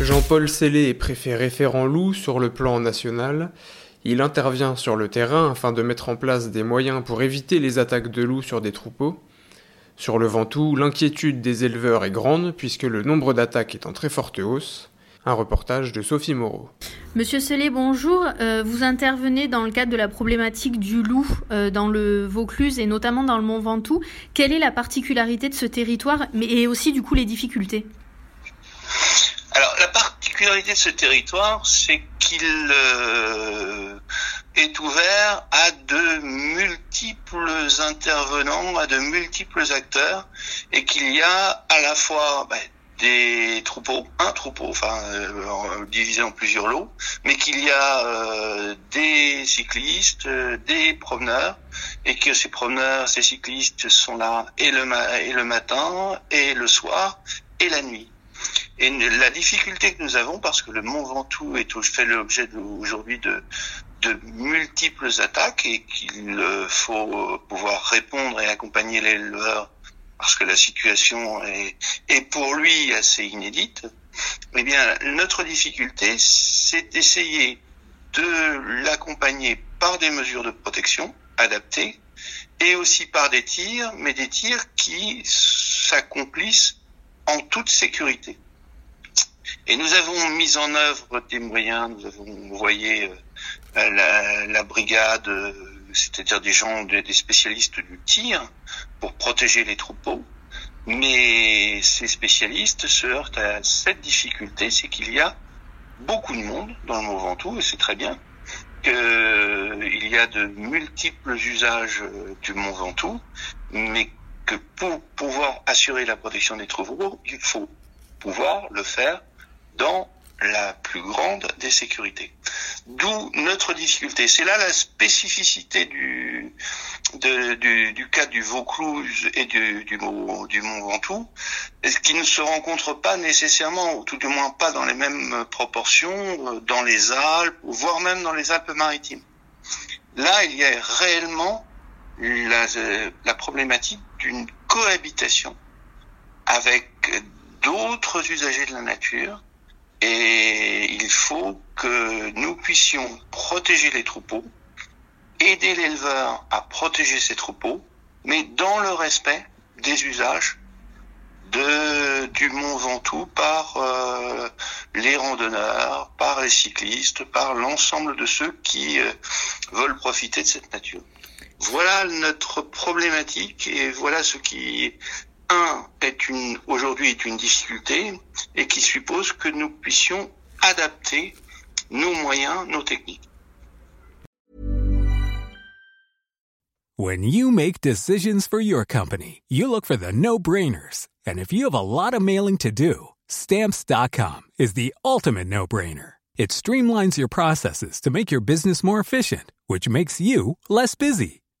Jean-Paul Sellé est préfet référent loup sur le plan national. Il intervient sur le terrain afin de mettre en place des moyens pour éviter les attaques de loups sur des troupeaux. Sur le Ventoux, l'inquiétude des éleveurs est grande puisque le nombre d'attaques est en très forte hausse. Un reportage de Sophie Moreau. Monsieur Sellé, bonjour. Euh, vous intervenez dans le cadre de la problématique du loup euh, dans le Vaucluse et notamment dans le Mont Ventoux. Quelle est la particularité de ce territoire mais, et aussi du coup les difficultés? Alors la particularité de ce territoire, c'est qu'il euh, est ouvert à de multiples intervenants, à de multiples acteurs, et qu'il y a à la fois ben, des troupeaux, un troupeau, enfin euh, divisé en plusieurs lots, mais qu'il y a euh, des cyclistes, euh, des promeneurs, et que ces promeneurs, ces cyclistes sont là et le, et le matin, et le soir, et la nuit. Et la difficulté que nous avons, parce que le Mont Ventoux est fait l'objet aujourd'hui de, multiples attaques et qu'il faut pouvoir répondre et accompagner l'éleveur parce que la situation est, est pour lui assez inédite, eh bien, notre difficulté, c'est d'essayer de l'accompagner par des mesures de protection adaptées et aussi par des tirs, mais des tirs qui s'accomplissent en toute sécurité. Et nous avons mis en œuvre des moyens, nous avons envoyé euh, la, la, brigade, euh, c'est-à-dire des gens, des spécialistes du tir, pour protéger les troupeaux. Mais ces spécialistes se heurtent à cette difficulté, c'est qu'il y a beaucoup de monde dans le Mont Ventoux, et c'est très bien, qu'il y a de multiples usages du Mont Ventoux, mais que pour pouvoir assurer la protection des troupeaux, il faut pouvoir le faire dans la plus grande des sécurités. D'où notre difficulté. C'est là la spécificité du, du, du, cas du Vaucluse et du, du, du Mont Ventoux, qui ne se rencontrent pas nécessairement, ou tout du moins pas dans les mêmes proportions, euh, dans les Alpes, voire même dans les Alpes-Maritimes. Là, il y a réellement la, la problématique d'une cohabitation avec d'autres usagers de la nature et il faut que nous puissions protéger les troupeaux, aider l'éleveur à protéger ses troupeaux, mais dans le respect des usages de, du Mont Ventoux par euh, les randonneurs, par les cyclistes, par l'ensemble de ceux qui euh, veulent profiter de cette nature. Voilà notre problématique et voilà ce qui une, aujourd'hui est une difficulté et qui suppose que nous puissions adapter nos moyens, nos techniques. When you make decisions for your company, you look for the no-brainers. And if you have a lot of mailing to do, stamps.com is the ultimate no-brainer. It streamlines your processes to make your business more efficient, which makes you less busy.